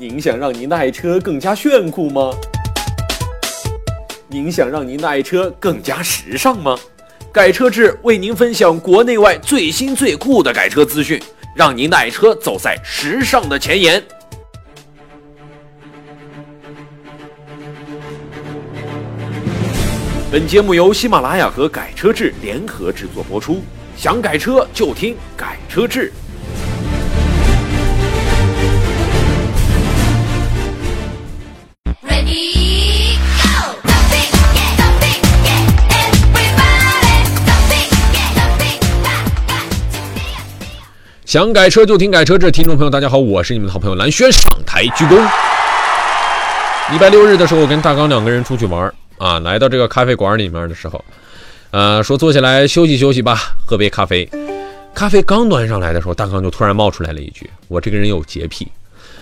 您想让您的爱车更加炫酷吗？您想让您的爱车更加时尚吗？改车志为您分享国内外最新最酷的改车资讯，让您的爱车走在时尚的前沿。本节目由喜马拉雅和改车志联合制作播出。想改车就听改车志。想改车就听改车志，听众朋友大家好，我是你们的好朋友蓝轩，上台鞠躬。礼拜六日的时候，我跟大刚两个人出去玩啊，来到这个咖啡馆里面的时候，呃，说坐下来休息休息吧，喝杯咖啡。咖啡刚端上来的时候，大刚就突然冒出来了一句：“我这个人有洁癖。”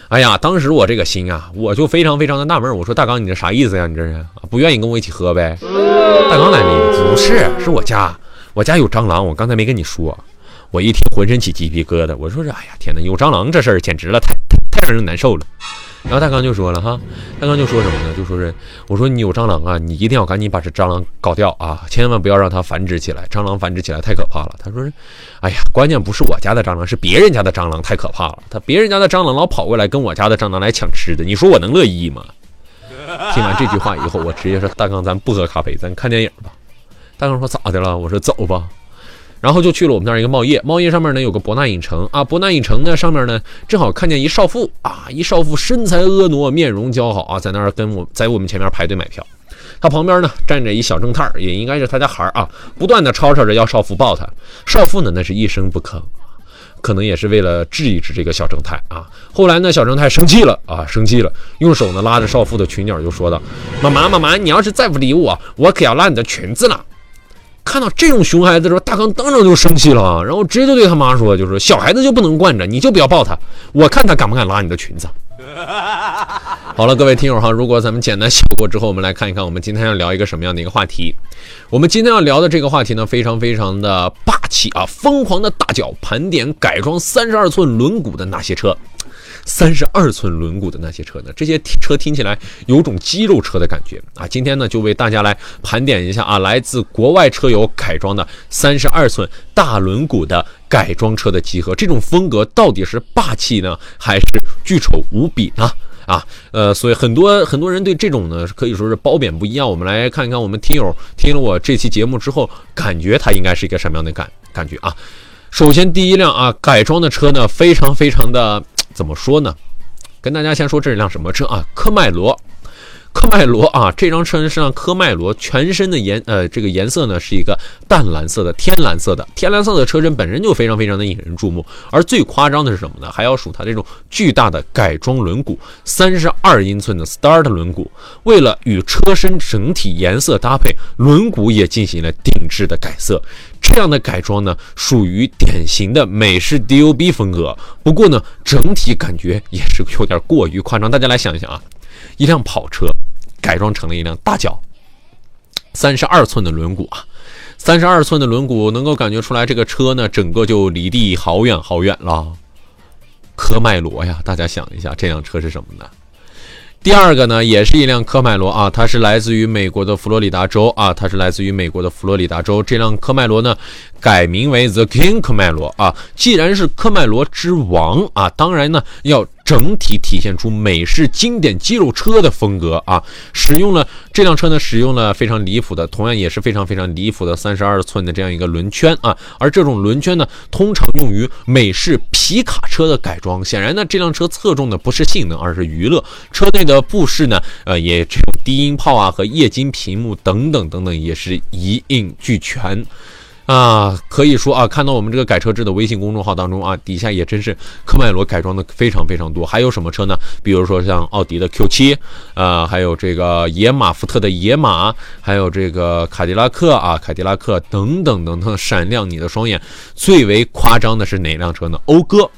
哎呀，当时我这个心啊，我就非常非常的纳闷，我说大刚，你这啥意思呀？你这是，不愿意跟我一起喝呗？大刚来了一句：“不是，是我家，我家有蟑螂，我刚才没跟你说。”我一听浑身起鸡皮疙瘩，我说这哎呀天哪，有蟑螂这事儿简直了，太太太让人难受了。然后大刚就说了哈，大刚就说什么呢？就说是我说你有蟑螂啊，你一定要赶紧把这蟑螂搞掉啊，千万不要让它繁殖起来，蟑螂繁殖起来太可怕了。他说是，哎呀，关键不是我家的蟑螂，是别人家的蟑螂太可怕了。他别人家的蟑螂老跑过来跟我家的蟑螂来抢吃的，你说我能乐意吗？听完这句话以后，我直接说大刚，咱不喝咖啡，咱看电影吧。大刚说咋的了？我说走吧。然后就去了我们那儿一个茂业，茂业上面呢有个博纳影城啊，博纳影城呢上面呢正好看见一少妇啊，一少妇身材婀娜，面容姣好啊，在那儿跟我在我们前面排队买票。他旁边呢站着一小正太儿，也应该是他家孩儿啊，不断的吵吵着要少妇抱他。少妇呢那是一声不吭，可能也是为了治一治这个小正太啊。后来呢小正太生气了啊，生气了，用手呢拉着少妇的裙角就说道：“妈妈妈妈，你要是再不理我，我可要拉你的裙子了。”看到这种熊孩子的时候，大刚当场就生气了，然后直接就对他妈说：“就是小孩子就不能惯着，你就不要抱他，我看他敢不敢拉你的裙子。” 好了，各位听友哈，如果咱们简单写过之后，我们来看一看，我们今天要聊一个什么样的一个话题？我们今天要聊的这个话题呢，非常非常的霸气啊，疯狂的大脚盘点改装三十二寸轮毂的那些车。三十二寸轮毂的那些车呢？这些车听起来有种肌肉车的感觉啊！今天呢，就为大家来盘点一下啊，来自国外车友改装的三十二寸大轮毂的改装车的集合。这种风格到底是霸气呢，还是巨丑无比呢？啊，呃，所以很多很多人对这种呢，可以说是褒贬不一样。我们来看一看，我们听友听了我这期节目之后，感觉它应该是一个什么样的感感觉啊？首先，第一辆啊，改装的车呢，非常非常的。怎么说呢？跟大家先说这是辆什么车啊？科迈罗，科迈罗啊！这张车身上科迈罗，全身的颜呃这个颜色呢是一个淡蓝色的天蓝色的天蓝色的车身本身就非常非常的引人注目。而最夸张的是什么呢？还要数它这种巨大的改装轮毂，三十二英寸的 Start 轮毂，为了与车身整体颜色搭配，轮毂也进行了定制的改色。这样的改装呢，属于典型的美式 DOB 风格。不过呢，整体感觉也是有点过于夸张。大家来想一想啊，一辆跑车改装成了一辆大脚，三十二寸的轮毂啊，三十二寸的轮毂能够感觉出来，这个车呢，整个就离地好远好远了。科迈罗呀，大家想一下，这辆车是什么呢？第二个呢，也是一辆科迈罗啊，它是来自于美国的佛罗里达州啊，它是来自于美国的佛罗里达州。这辆科迈罗呢，改名为 The King 科迈罗啊。既然是科迈罗之王啊，当然呢要整体体现出美式经典肌肉车的风格啊。使用了这辆车呢，使用了非常离谱的，同样也是非常非常离谱的三十二寸的这样一个轮圈啊。而这种轮圈呢，通常用于美式皮卡车的改装。显然呢，这辆车侧重的不是性能，而是娱乐。车内的布饰呢，呃，也这种低音炮啊和液晶屏幕等等等等，也是一应俱全。啊，可以说啊，看到我们这个改车志的微信公众号当中啊，底下也真是科迈罗改装的非常非常多。还有什么车呢？比如说像奥迪的 Q7，啊，还有这个野马福特的野马，还有这个卡迪拉克啊，凯迪拉克等等等等，闪亮你的双眼。最为夸张的是哪辆车呢？讴歌。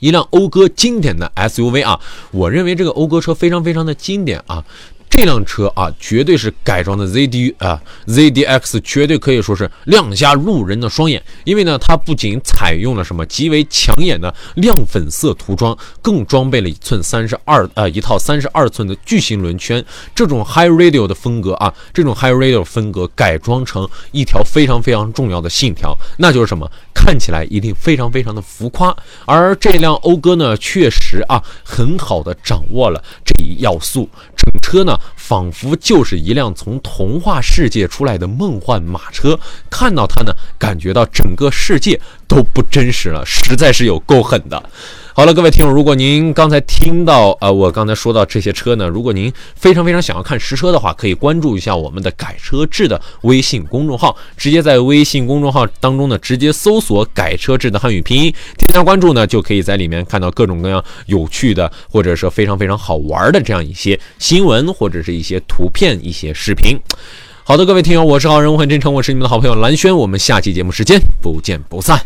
一辆讴歌经典的 SUV 啊，我认为这个讴歌车非常非常的经典啊。这辆车啊，绝对是改装的 ZD 啊，ZDX 绝对可以说是亮瞎路人的双眼，因为呢，它不仅采用了什么极为抢眼的亮粉色涂装，更装备了一寸三十二呃一套三十二寸的巨型轮圈，这种 High Radio 的风格啊，这种 High Radio 风格改装成一条非常非常重要的信条，那就是什么？看起来一定非常非常的浮夸，而这辆讴歌呢，确实啊，很好的掌握了这一要素。整车呢，仿佛就是一辆从童话世界出来的梦幻马车。看到它呢，感觉到整个世界都不真实了，实在是有够狠的。好了，各位听友，如果您刚才听到呃，我刚才说到这些车呢，如果您非常非常想要看实车的话，可以关注一下我们的改车志的微信公众号，直接在微信公众号当中呢，直接搜索“改车志”的汉语拼音，添加关注呢，就可以在里面看到各种各样有趣的，或者说非常非常好玩的这样一些新闻，或者是一些图片、一些视频。好的，各位听友，我是好人，我很真诚，我是你们的好朋友蓝轩，我们下期节目时间不见不散。